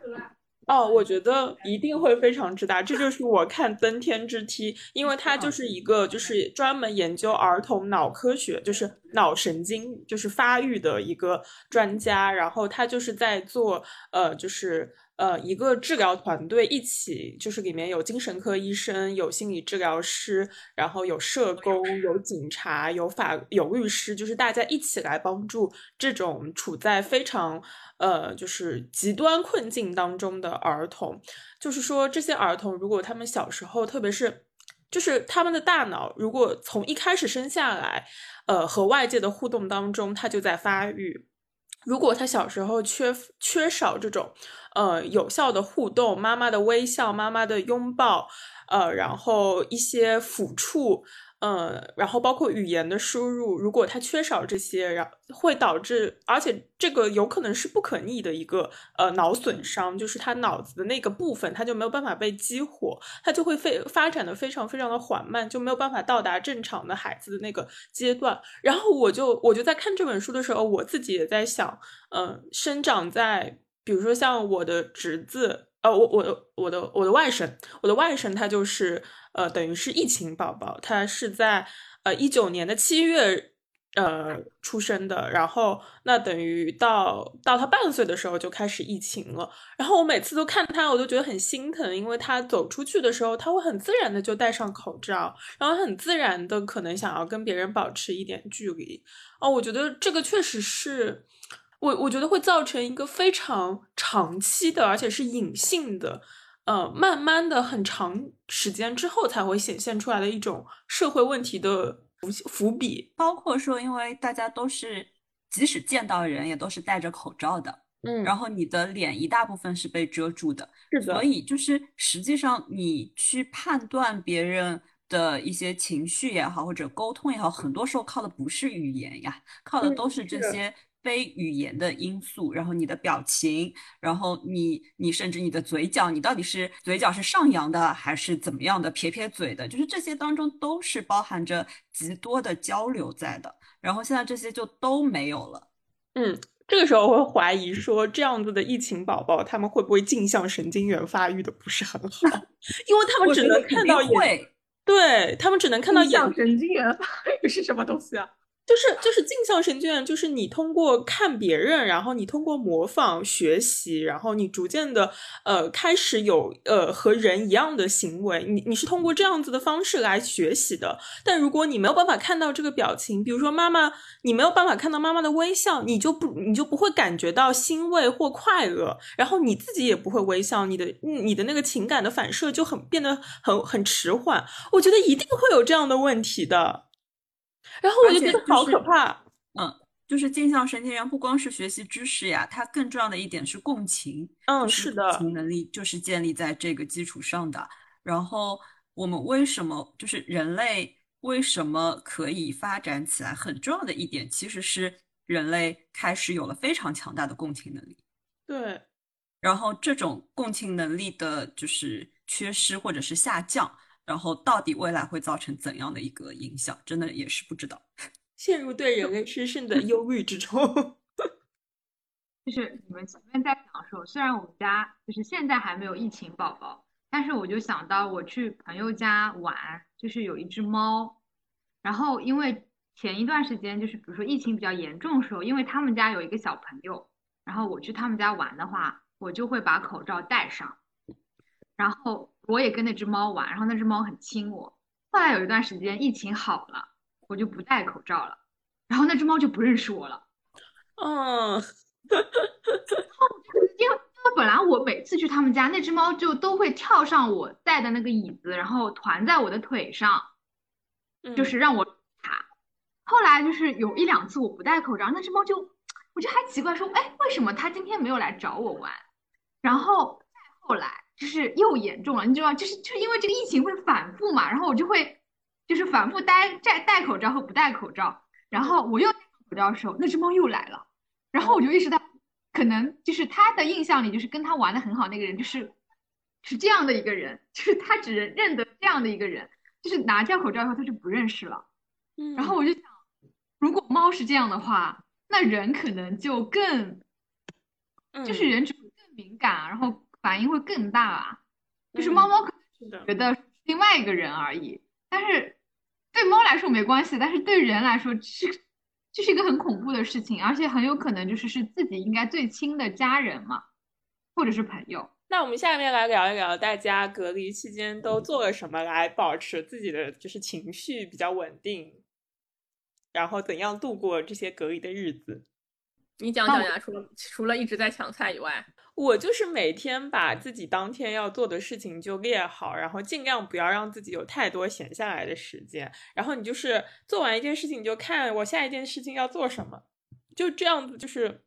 哦，我觉得一定会非常之大，这就是我看登天之梯，因为它就是一个就是专门研究儿童脑科学，就是脑神经就是发育的一个专家，然后他就是在做呃就是。呃，一个治疗团队一起，就是里面有精神科医生，有心理治疗师，然后有社工，有警察，有法，有律师，就是大家一起来帮助这种处在非常呃，就是极端困境当中的儿童。就是说，这些儿童如果他们小时候，特别是就是他们的大脑，如果从一开始生下来，呃，和外界的互动当中，他就在发育。如果他小时候缺缺少这种，呃，有效的互动，妈妈的微笑，妈妈的拥抱，呃，然后一些抚触，嗯，然后包括语言的输入，如果他缺少这些，然会导致，而且这个有可能是不可逆的一个呃脑损伤，就是他脑子的那个部分，他就没有办法被激活，他就会非发展的非常非常的缓慢，就没有办法到达正常的孩子的那个阶段。然后我就我就在看这本书的时候，我自己也在想，嗯，生长在比如说像我的侄子，呃，我我我的我的外甥，我的外甥他就是。呃，等于是疫情宝宝，他是在呃一九年的七月呃出生的，然后那等于到到他半岁的时候就开始疫情了。然后我每次都看他，我都觉得很心疼，因为他走出去的时候，他会很自然的就戴上口罩，然后很自然的可能想要跟别人保持一点距离。哦，我觉得这个确实是我我觉得会造成一个非常长期的，而且是隐性的。呃，慢慢的很长时间之后才会显现出来的一种社会问题的伏伏笔，包括说，因为大家都是即使见到人也都是戴着口罩的，嗯，然后你的脸一大部分是被遮住的，是的，所以就是实际上你去判断别人的一些情绪也好，或者沟通也好，很多时候靠的不是语言呀，靠的嗯都是这些非语言的因素，然后你的表情，然后你你甚至你的嘴角，你到底是嘴角是上扬的还是怎么样的，撇撇嘴的，就是这些当中都是包含着极多的交流在的，然后现在这些就都没有了。嗯，这个时候我会怀疑说，这样子的疫情宝宝，他们会不会镜像神经元发育的不是很好？因为他们只能看到眼，会。对他们只能看到眼印象神经元发育是什么东西啊？就是就是镜像神经元，就是你通过看别人，然后你通过模仿学习，然后你逐渐的呃开始有呃和人一样的行为，你你是通过这样子的方式来学习的。但如果你没有办法看到这个表情，比如说妈妈，你没有办法看到妈妈的微笑，你就不你就不会感觉到欣慰或快乐，然后你自己也不会微笑，你的你的那个情感的反射就很变得很很迟缓。我觉得一定会有这样的问题的。然后我就觉得好可怕。嗯，就是镜像神经元不光是学习知识呀，它更重要的一点是共情。嗯，是的，共情能力就是建立在这个基础上的。然后我们为什么就是人类为什么可以发展起来？很重要的一点其实是人类开始有了非常强大的共情能力。对，然后这种共情能力的就是缺失或者是下降。然后到底未来会造成怎样的一个影响，真的也是不知道。陷入对人类失胜的忧虑之中。就是你们前面在讲说，虽然我们家就是现在还没有疫情宝宝，但是我就想到我去朋友家玩，就是有一只猫，然后因为前一段时间就是比如说疫情比较严重的时候，因为他们家有一个小朋友，然后我去他们家玩的话，我就会把口罩戴上，然后。我也跟那只猫玩，然后那只猫很亲我。后来有一段时间疫情好了，我就不戴口罩了，然后那只猫就不认识我了。嗯，因为因为本来我每次去他们家，那只猫就都会跳上我带的那个椅子，然后团在我的腿上，就是让我它。后来就是有一两次我不戴口罩，那只猫就我就还奇怪说，哎，为什么它今天没有来找我玩？然后再后来。就是又严重了，你知道，就是就是因为这个疫情会反复嘛，然后我就会就是反复戴戴戴口罩和不戴口罩，然后我又戴口罩的时候，那只猫又来了，然后我就意识到，可能就是他的印象里，就是跟他玩的很好那个人，就是是这样的一个人，就是他只认得这样的一个人，就是拿掉口罩以后他就不认识了。嗯，然后我就想，如果猫是这样的话，那人可能就更，就是人只会更敏感，然后。反应会更大啊，就是猫猫可能觉得另外一个人而已，但是对猫来说没关系，但是对人来说是这是一个很恐怖的事情，而且很有可能就是是自己应该最亲的家人嘛，或者是朋友。那我们下面来聊一聊大家隔离期间都做了什么来保持自己的就是情绪比较稳定，然后怎样度过这些隔离的日子？你讲讲呀，除了除了一直在抢菜以外。我就是每天把自己当天要做的事情就列好，然后尽量不要让自己有太多闲下来的时间。然后你就是做完一件事情，你就看我下一件事情要做什么，就这样子，就是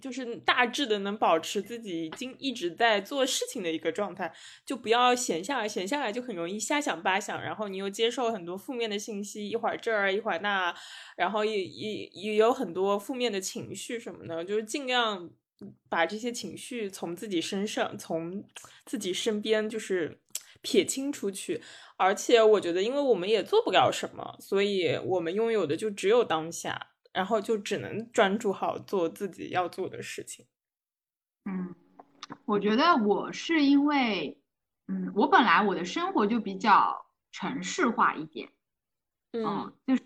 就是大致的能保持自己已经一直在做事情的一个状态，就不要闲下来，闲下来就很容易瞎想八想，然后你又接受很多负面的信息，一会儿这儿一会儿那，然后也也也有很多负面的情绪什么的，就是尽量。把这些情绪从自己身上、从自己身边就是撇清出去，而且我觉得，因为我们也做不了什么，所以我们拥有的就只有当下，然后就只能专注好做自己要做的事情。嗯，我觉得我是因为，嗯，我本来我的生活就比较城市化一点，嗯，就是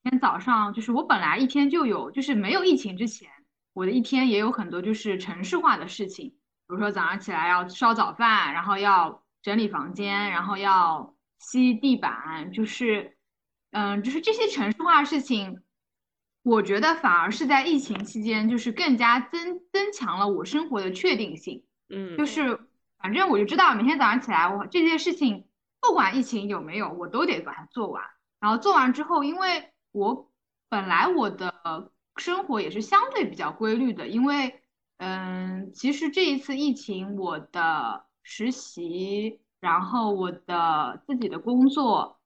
每天早上，就是我本来一天就有，就是没有疫情之前。我的一天也有很多就是城市化的事情，比如说早上起来要烧早饭，然后要整理房间，然后要吸地板，就是，嗯，就是这些城市化的事情，我觉得反而是在疫情期间，就是更加增增强了我生活的确定性。嗯，就是反正我就知道每天早上起来，我这件事情不管疫情有没有，我都得把它做完。然后做完之后，因为我本来我的。生活也是相对比较规律的，因为嗯，其实这一次疫情，我的实习，然后我的自己的工作，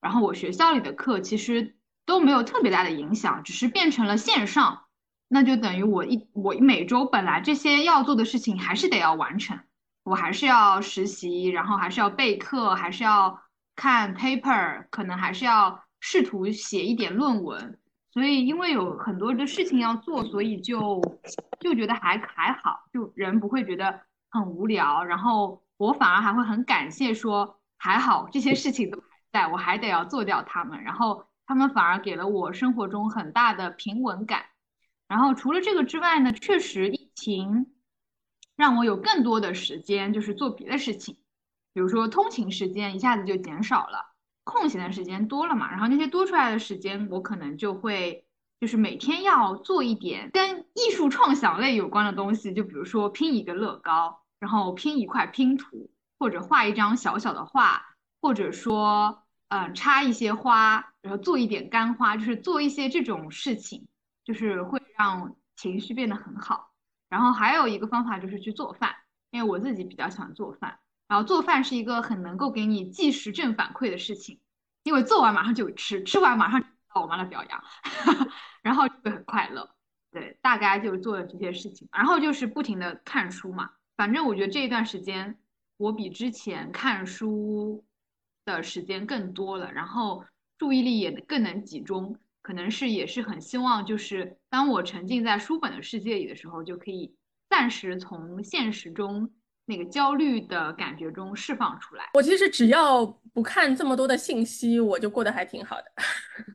然后我学校里的课，其实都没有特别大的影响，只是变成了线上。那就等于我一我每周本来这些要做的事情还是得要完成，我还是要实习，然后还是要备课，还是要看 paper，可能还是要试图写一点论文。所以因为有很多的事情要做，所以就就觉得还还好，就人不会觉得很无聊。然后我反而还会很感谢，说还好这些事情都还在，我还得要做掉它们。然后他们反而给了我生活中很大的平稳感。然后除了这个之外呢，确实疫情让我有更多的时间，就是做别的事情，比如说通勤时间一下子就减少了，空闲的时间多了嘛。然后那些多出来的时间，我可能就会就是每天要做一点跟艺术创想类有关的东西，就比如说拼一个乐高，然后拼一块拼图，或者画一张小小的画，或者说嗯插一些花，然后做一点干花，就是做一些这种事情。就是会让情绪变得很好，然后还有一个方法就是去做饭，因为我自己比较喜欢做饭，然后做饭是一个很能够给你即时正反馈的事情，因为做完马上就吃，吃完马上到我妈的表扬，然后就会很快乐。对，大概就是做了这些事情，然后就是不停的看书嘛，反正我觉得这一段时间我比之前看书的时间更多了，然后注意力也更能集中。可能是也是很希望，就是当我沉浸在书本的世界里的时候，就可以暂时从现实中那个焦虑的感觉中释放出来。我其实只要不看这么多的信息，我就过得还挺好的。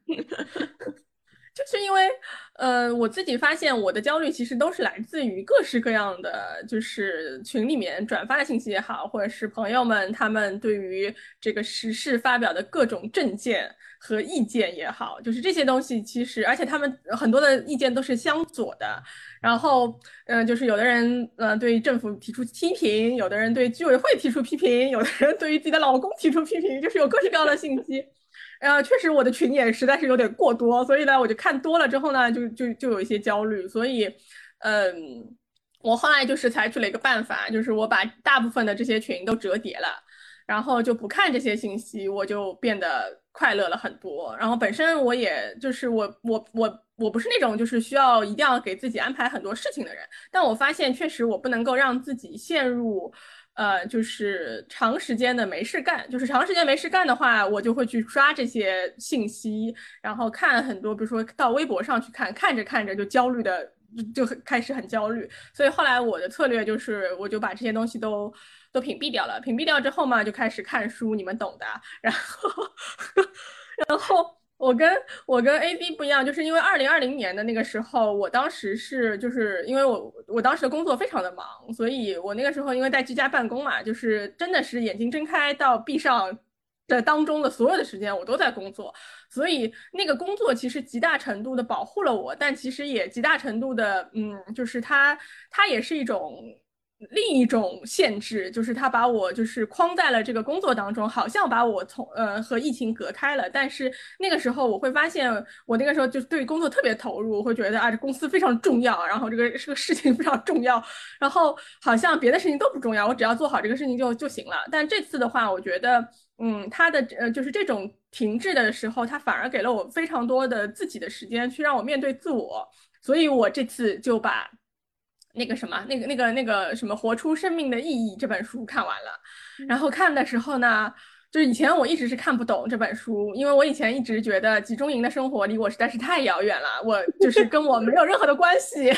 就是因为，呃，我自己发现我的焦虑其实都是来自于各式各样的，就是群里面转发的信息也好，或者是朋友们他们对于这个时事发表的各种政见。和意见也好，就是这些东西，其实而且他们很多的意见都是相左的。然后，嗯，就是有的人，嗯，对政府提出批评，有的人对居委会提出批评，有的人对于自己的老公提出批评，就是有各式各样的信息。呃，确实我的群也实在是有点过多，所以呢，我就看多了之后呢，就就就有一些焦虑。所以，嗯，我后来就是采取了一个办法，就是我把大部分的这些群都折叠了，然后就不看这些信息，我就变得。快乐了很多，然后本身我也就是我我我我不是那种就是需要一定要给自己安排很多事情的人，但我发现确实我不能够让自己陷入，呃，就是长时间的没事干，就是长时间没事干的话，我就会去刷这些信息，然后看很多，比如说到微博上去看，看着看着就焦虑的就很开始很焦虑，所以后来我的策略就是我就把这些东西都。都屏蔽掉了，屏蔽掉之后嘛，就开始看书，你们懂的。然后，然后我跟我跟 A B 不一样，就是因为二零二零年的那个时候，我当时是就是因为我我当时的工作非常的忙，所以我那个时候因为在居家办公嘛，就是真的是眼睛睁开到闭上的当中的所有的时间，我都在工作，所以那个工作其实极大程度的保护了我，但其实也极大程度的，嗯，就是它它也是一种。另一种限制就是他把我就是框在了这个工作当中，好像把我从呃和疫情隔开了。但是那个时候我会发现，我那个时候就对工作特别投入，我会觉得啊这公司非常重要，然后这个这个事情非常重要，然后好像别的事情都不重要，我只要做好这个事情就就行了。但这次的话，我觉得嗯他的呃就是这种停滞的时候，他反而给了我非常多的自己的时间去让我面对自我，所以我这次就把。那个什么，那个那个那个什么，活出生命的意义这本书看完了，然后看的时候呢，就是以前我一直是看不懂这本书，因为我以前一直觉得集中营的生活离我实在是太遥远了，我就是跟我没有任何的关系。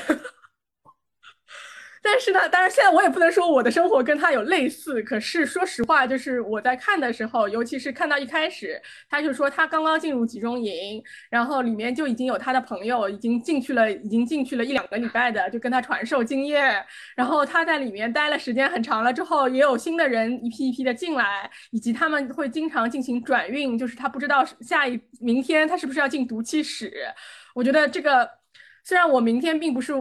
但是呢，当然现在我也不能说我的生活跟他有类似。可是说实话，就是我在看的时候，尤其是看到一开始，他就说他刚刚进入集中营，然后里面就已经有他的朋友已经进去了，已经进去了一两个礼拜的，就跟他传授经验。然后他在里面待了时间很长了之后，也有新的人一批一批的进来，以及他们会经常进行转运，就是他不知道下一明天他是不是要进毒气室。我觉得这个虽然我明天并不是。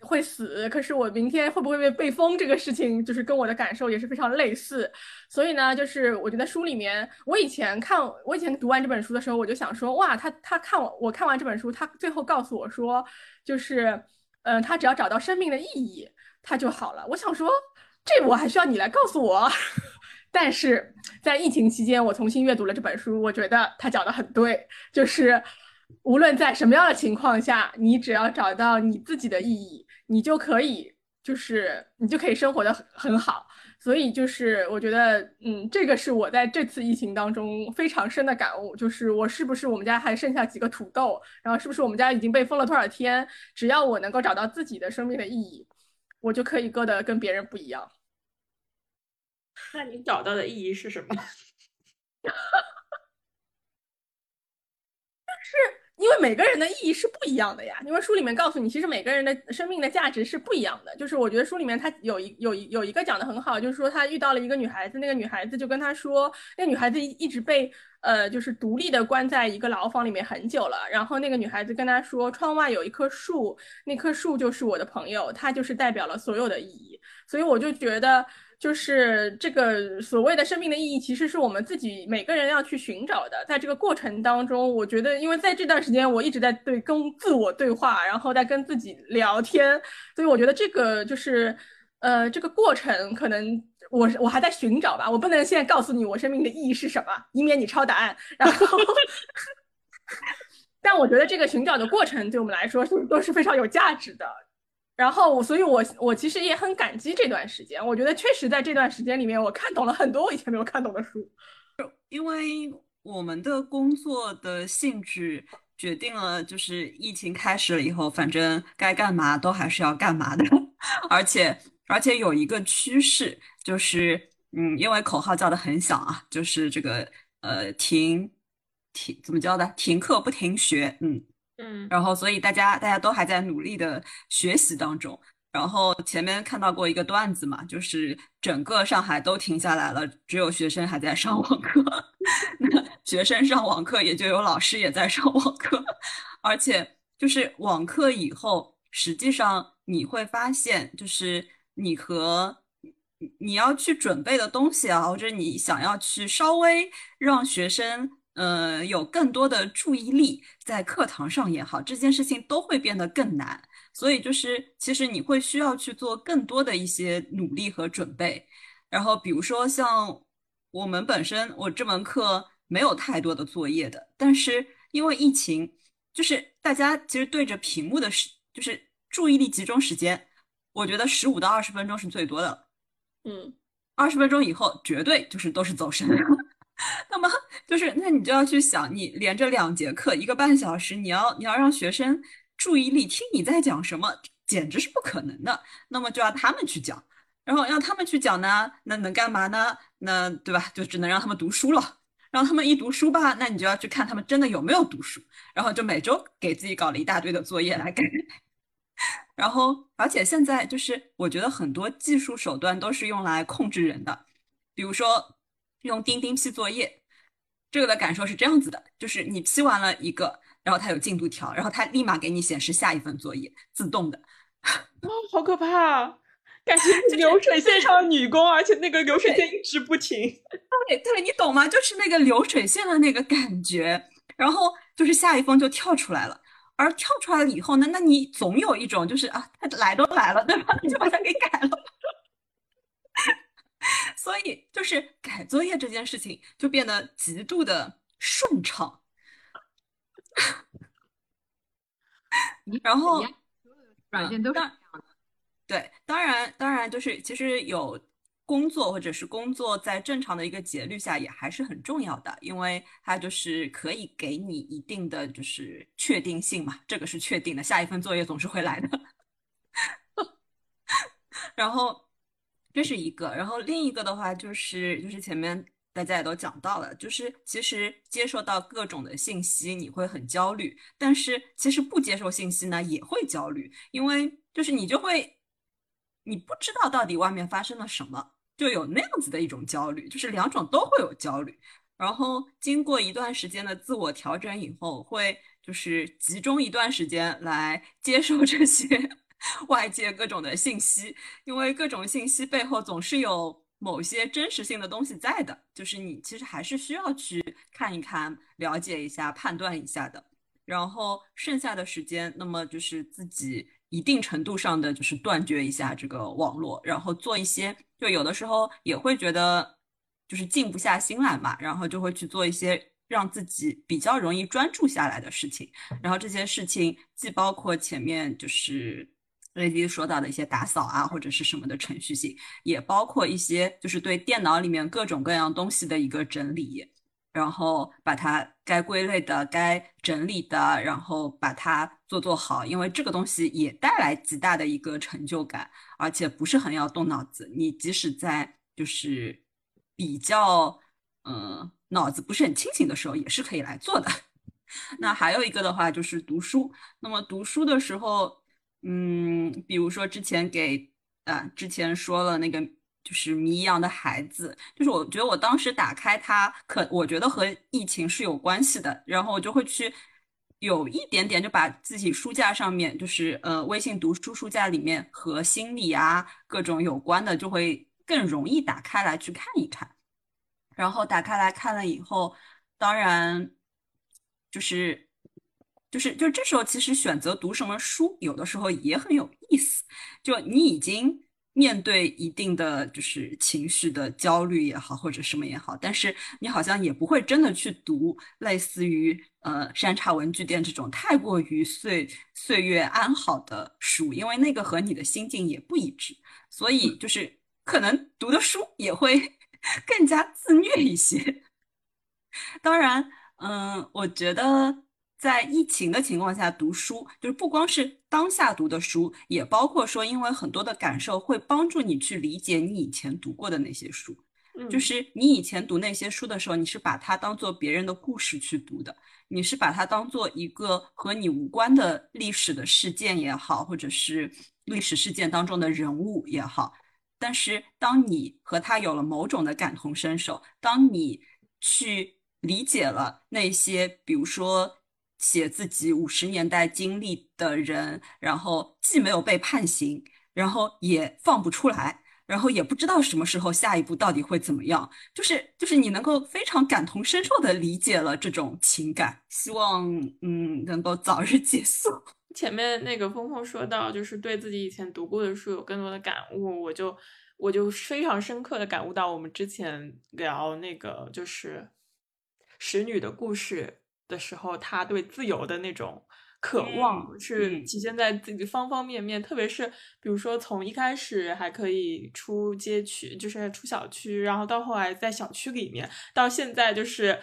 会死，可是我明天会不会被被封？这个事情就是跟我的感受也是非常类似。所以呢，就是我觉得书里面，我以前看，我以前读完这本书的时候，我就想说，哇，他他看我，我看完这本书，他最后告诉我说，就是嗯，他只要找到生命的意义，他就好了。我想说，这我还需要你来告诉我。但是在疫情期间，我重新阅读了这本书，我觉得他讲的很对，就是无论在什么样的情况下，你只要找到你自己的意义，你就可以，就是你就可以生活的很很好。所以就是我觉得，嗯，这个是我在这次疫情当中非常深的感悟，就是我是不是我们家还剩下几个土豆，然后是不是我们家已经被封了多少天？只要我能够找到自己的生命的意义，我就可以过得跟别人不一样。那你找到的意义是什么？是。因为每个人的意义是不一样的呀。因为书里面告诉你，其实每个人的生命的价值是不一样的。就是我觉得书里面他有一有一有一个讲的很好，就是说他遇到了一个女孩子，那个女孩子就跟他说，那女孩子一直被呃就是独立的关在一个牢房里面很久了。然后那个女孩子跟他说，窗外有一棵树，那棵树就是我的朋友，它就是代表了所有的意义。所以我就觉得。就是这个所谓的生命的意义，其实是我们自己每个人要去寻找的。在这个过程当中，我觉得，因为在这段时间，我一直在对跟自我对话，然后在跟自己聊天，所以我觉得这个就是，呃，这个过程可能我我还在寻找吧。我不能现在告诉你我生命的意义是什么，以免你抄答案。然后，但我觉得这个寻找的过程对我们来说是都是非常有价值的。然后我，所以，我我其实也很感激这段时间。我觉得确实在这段时间里面，我看懂了很多我以前没有看懂的书。因为我们的工作的性质决定了，就是疫情开始了以后，反正该干嘛都还是要干嘛的。而且，而且有一个趋势，就是嗯，因为口号叫的很响啊，就是这个呃，停停怎么叫的？停课不停学，嗯。嗯，然后所以大家大家都还在努力的学习当中。然后前面看到过一个段子嘛，就是整个上海都停下来了，只有学生还在上网课。那学生上网课，也就有老师也在上网课。而且就是网课以后，实际上你会发现，就是你和你要去准备的东西啊，或者你想要去稍微让学生。呃，有更多的注意力在课堂上也好，这件事情都会变得更难。所以就是，其实你会需要去做更多的一些努力和准备。然后，比如说像我们本身，我这门课没有太多的作业的，但是因为疫情，就是大家其实对着屏幕的时，就是注意力集中时间，我觉得十五到二十分钟是最多的。嗯，二十分钟以后，绝对就是都是走神。那么就是，那你就要去想，你连着两节课一个半小时，你要你要让学生注意力听你在讲什么，简直是不可能的。那么就要他们去讲，然后让他们去讲呢，那能干嘛呢？那对吧？就只能让他们读书了。让他们一读书吧，那你就要去看他们真的有没有读书。然后就每周给自己搞了一大堆的作业来改。然后，而且现在就是，我觉得很多技术手段都是用来控制人的，比如说。用钉钉批作业，这个的感受是这样子的，就是你批完了一个，然后它有进度条，然后它立马给你显示下一份作业，自动的。哦，好可怕！啊感觉 流水线上的女工，而且那个流水线一直不停。对对，你懂吗？就是那个流水线的那个感觉，然后就是下一封就跳出来了，而跳出来了以后呢，那你总有一种就是啊，它来都来了，对吧？你 就把它给改了。所以，就是改作业这件事情就变得极度的顺畅。然后，软件都是这样的。对，当然，当然，就是其实有工作或者是工作在正常的一个节律下也还是很重要的，因为它就是可以给你一定的就是确定性嘛，这个是确定的，下一份作业总是会来的。然后。这是一个，然后另一个的话就是就是前面大家也都讲到了，就是其实接受到各种的信息你会很焦虑，但是其实不接受信息呢也会焦虑，因为就是你就会你不知道到底外面发生了什么，就有那样子的一种焦虑，就是两种都会有焦虑，然后经过一段时间的自我调整以后，会就是集中一段时间来接受这些。外界各种的信息，因为各种信息背后总是有某些真实性的东西在的，就是你其实还是需要去看一看、了解一下、判断一下的。然后剩下的时间，那么就是自己一定程度上的就是断绝一下这个网络，然后做一些，就有的时候也会觉得就是静不下心来嘛，然后就会去做一些让自己比较容易专注下来的事情。然后这些事情既包括前面就是 Lady 说到的一些打扫啊或者是什么的程序性，也包括一些就是对电脑里面各种各样东西的一个整理。然后把它该归类的、该整理的，然后把它做做好，因为这个东西也带来极大的一个成就感，而且不是很要动脑子。你即使在就是比较嗯脑子不是很清醒的时候，也是可以来做的。那还有一个的话就是读书。那么读书的时候，嗯，比如说之前给啊之前说了那个。就是谜一样的孩子，就是我觉得我当时打开它，可我觉得和疫情是有关系的，然后我就会去有一点点就把自己书架上面，就是呃微信读书书架里面和心理啊各种有关的，就会更容易打开来去看一看。然后打开来看了以后，当然就是就是就这时候其实选择读什么书，有的时候也很有意思，就你已经。面对一定的就是情绪的焦虑也好，或者什么也好，但是你好像也不会真的去读类似于呃山茶文具店这种太过于岁岁月安好的书，因为那个和你的心境也不一致，所以就是可能读的书也会更加自虐一些。当然，嗯，我觉得。在疫情的情况下读书，就是不光是当下读的书，也包括说，因为很多的感受会帮助你去理解你以前读过的那些书。就是你以前读那些书的时候，你是把它当做别人的故事去读的，你是把它当做一个和你无关的历史的事件也好，或者是历史事件当中的人物也好。但是当你和他有了某种的感同身受，当你去理解了那些，比如说。写自己五十年代经历的人，然后既没有被判刑，然后也放不出来，然后也不知道什么时候下一步到底会怎么样，就是就是你能够非常感同身受的理解了这种情感，希望嗯能够早日结束。前面那个峰峰说到，就是对自己以前读过的书有更多的感悟，我就我就非常深刻的感悟到，我们之前聊那个就是使女的故事。的时候，他对自由的那种渴望是体现在自己方方面面，特别是比如说从一开始还可以出街区，就是出小区，然后到后来在小区里面，到现在就是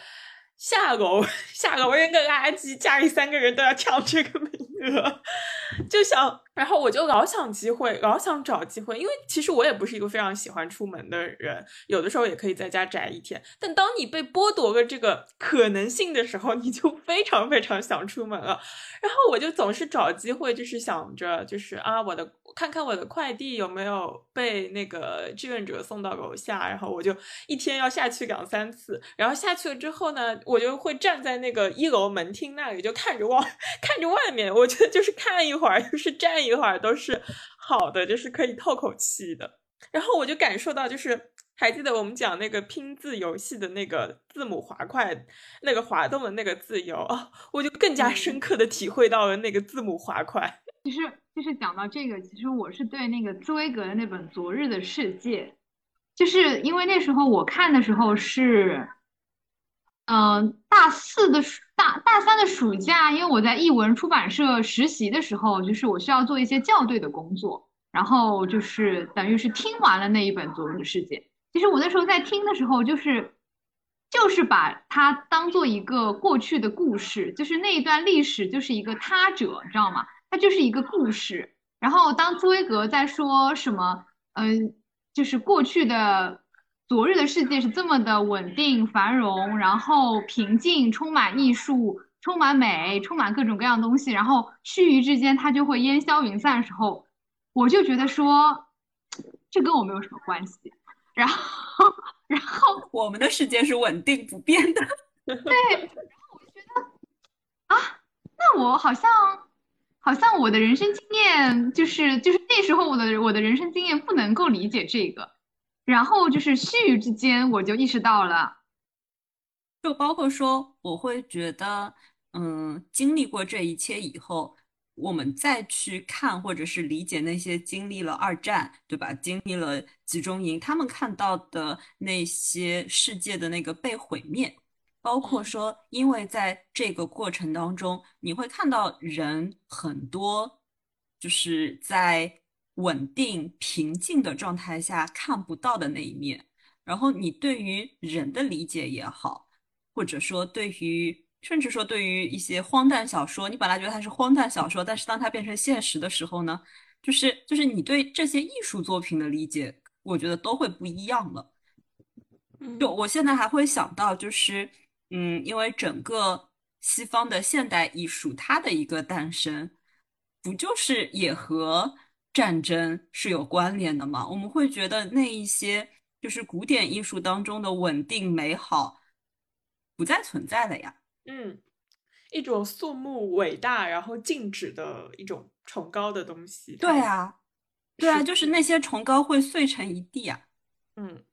下楼 下楼扔个垃圾，家里三个人都要抢这个名额，就想。然后我就老想机会，老想找机会，因为其实我也不是一个非常喜欢出门的人，有的时候也可以在家宅一天。但当你被剥夺了这个可能性的时候，你就非常非常想出门了。然后我就总是找机会，就是想着，就是啊，我的看看我的快递有没有被那个志愿者送到楼下，然后我就一天要下去两三次。然后下去了之后呢，我就会站在那个一楼门厅那里，就看着外 看着外面。我觉得就是看一会儿，就是站。一会儿都是好的，就是可以透口气的。然后我就感受到，就是还记得我们讲那个拼字游戏的那个字母滑块，那个滑动的那个自由啊，我就更加深刻的体会到了那个字母滑块。其实，就是讲到这个，其实我是对那个茨威格的那本《昨日的世界》，就是因为那时候我看的时候是。嗯，大四的暑大大三的暑假，因为我在译文出版社实习的时候，就是我需要做一些校对的工作，然后就是等于是听完了那一本《昨日的世界》。其实我那时候在听的时候，就是就是把它当做一个过去的故事，就是那一段历史就是一个他者，你知道吗？它就是一个故事。然后当茨威格在说什么，嗯，就是过去的。昨日的世界是这么的稳定、繁荣，然后平静，充满艺术，充满美，充满各种各样东西。然后须臾之间，它就会烟消云散的时候，我就觉得说，这跟我没有什么关系。然后，然后 我们的世界是稳定不变的。对。然后我就觉得，啊，那我好像，好像我的人生经验，就是就是那时候我的我的人生经验不能够理解这个。然后就是须臾之间，我就意识到了，就包括说，我会觉得，嗯，经历过这一切以后，我们再去看或者是理解那些经历了二战，对吧？经历了集中营，他们看到的那些世界的那个被毁灭，包括说，因为在这个过程当中，你会看到人很多就是在稳定平静的状态下看不到的那一面。然后你对于人的理解也好，或者说对于。甚至说，对于一些荒诞小说，你本来觉得它是荒诞小说，但是当它变成现实的时候呢，就是就是你对这些艺术作品的理解，我觉得都会不一样了。就我现在还会想到，就是嗯，因为整个西方的现代艺术，它的一个诞生，不就是也和战争是有关联的吗？我们会觉得那一些就是古典艺术当中的稳定美好，不再存在了呀。嗯，一种肃穆、伟大，然后静止的一种崇高的东西。对啊，对啊，就是那些崇高会碎成一地啊。嗯，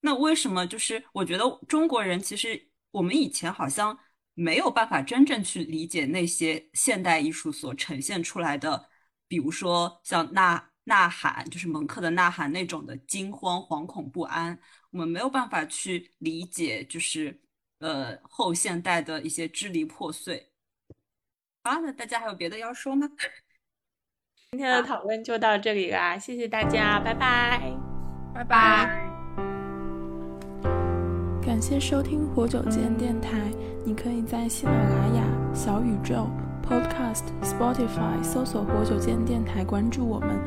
那为什么？就是我觉得中国人其实我们以前好像没有办法真正去理解那些现代艺术所呈现出来的，比如说像《呐呐喊》，就是蒙克的《呐喊》那种的惊慌、惶恐不安，我们没有办法去理解，就是。呃，后现代的一些支离破碎。好，那大家还有别的要说吗？今天的讨论就到这里啦，谢谢大家，拜拜，拜拜。感谢收听活久间电台，你可以在喜马拉雅、小宇宙。Podcast Spotify 搜索“活久见电台”，关注我们，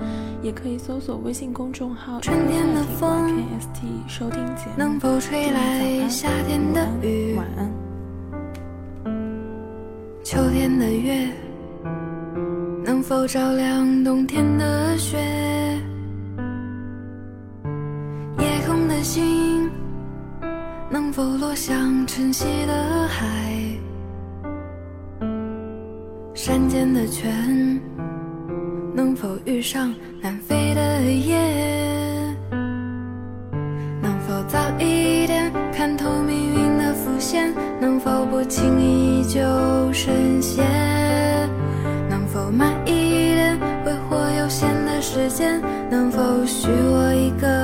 也可以搜索微信公众号“春天的风 KST” 收听节目。能否吹来夏天的雨？晚安。秋天的月能否照亮冬天的雪？夜空的星能否落向晨曦的海？山间的泉，能否遇上南飞的雁？能否早一点看透命运的伏线？能否不轻易就深陷？能否慢一点挥霍有限的时间？能否许我一个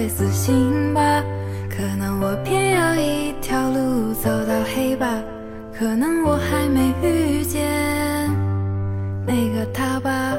会死心吧，可能我偏要一条路走到黑吧，可能我还没遇见那个他吧。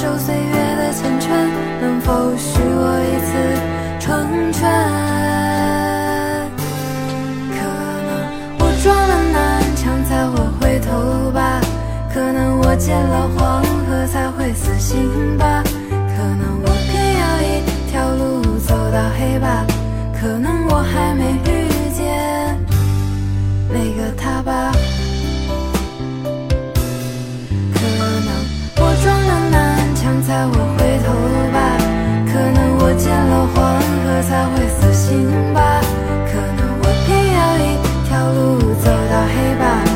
守岁月的缱绻能否许我一次成全？可能我撞了南墙才会回头吧可能我见了黄河才会死心吧可能我偏要一条路走到黑吧可能我还没遇见那个他吧。才会回头吧可能我见了黄河才会死心吧可能我偏要一条路走到黑吧。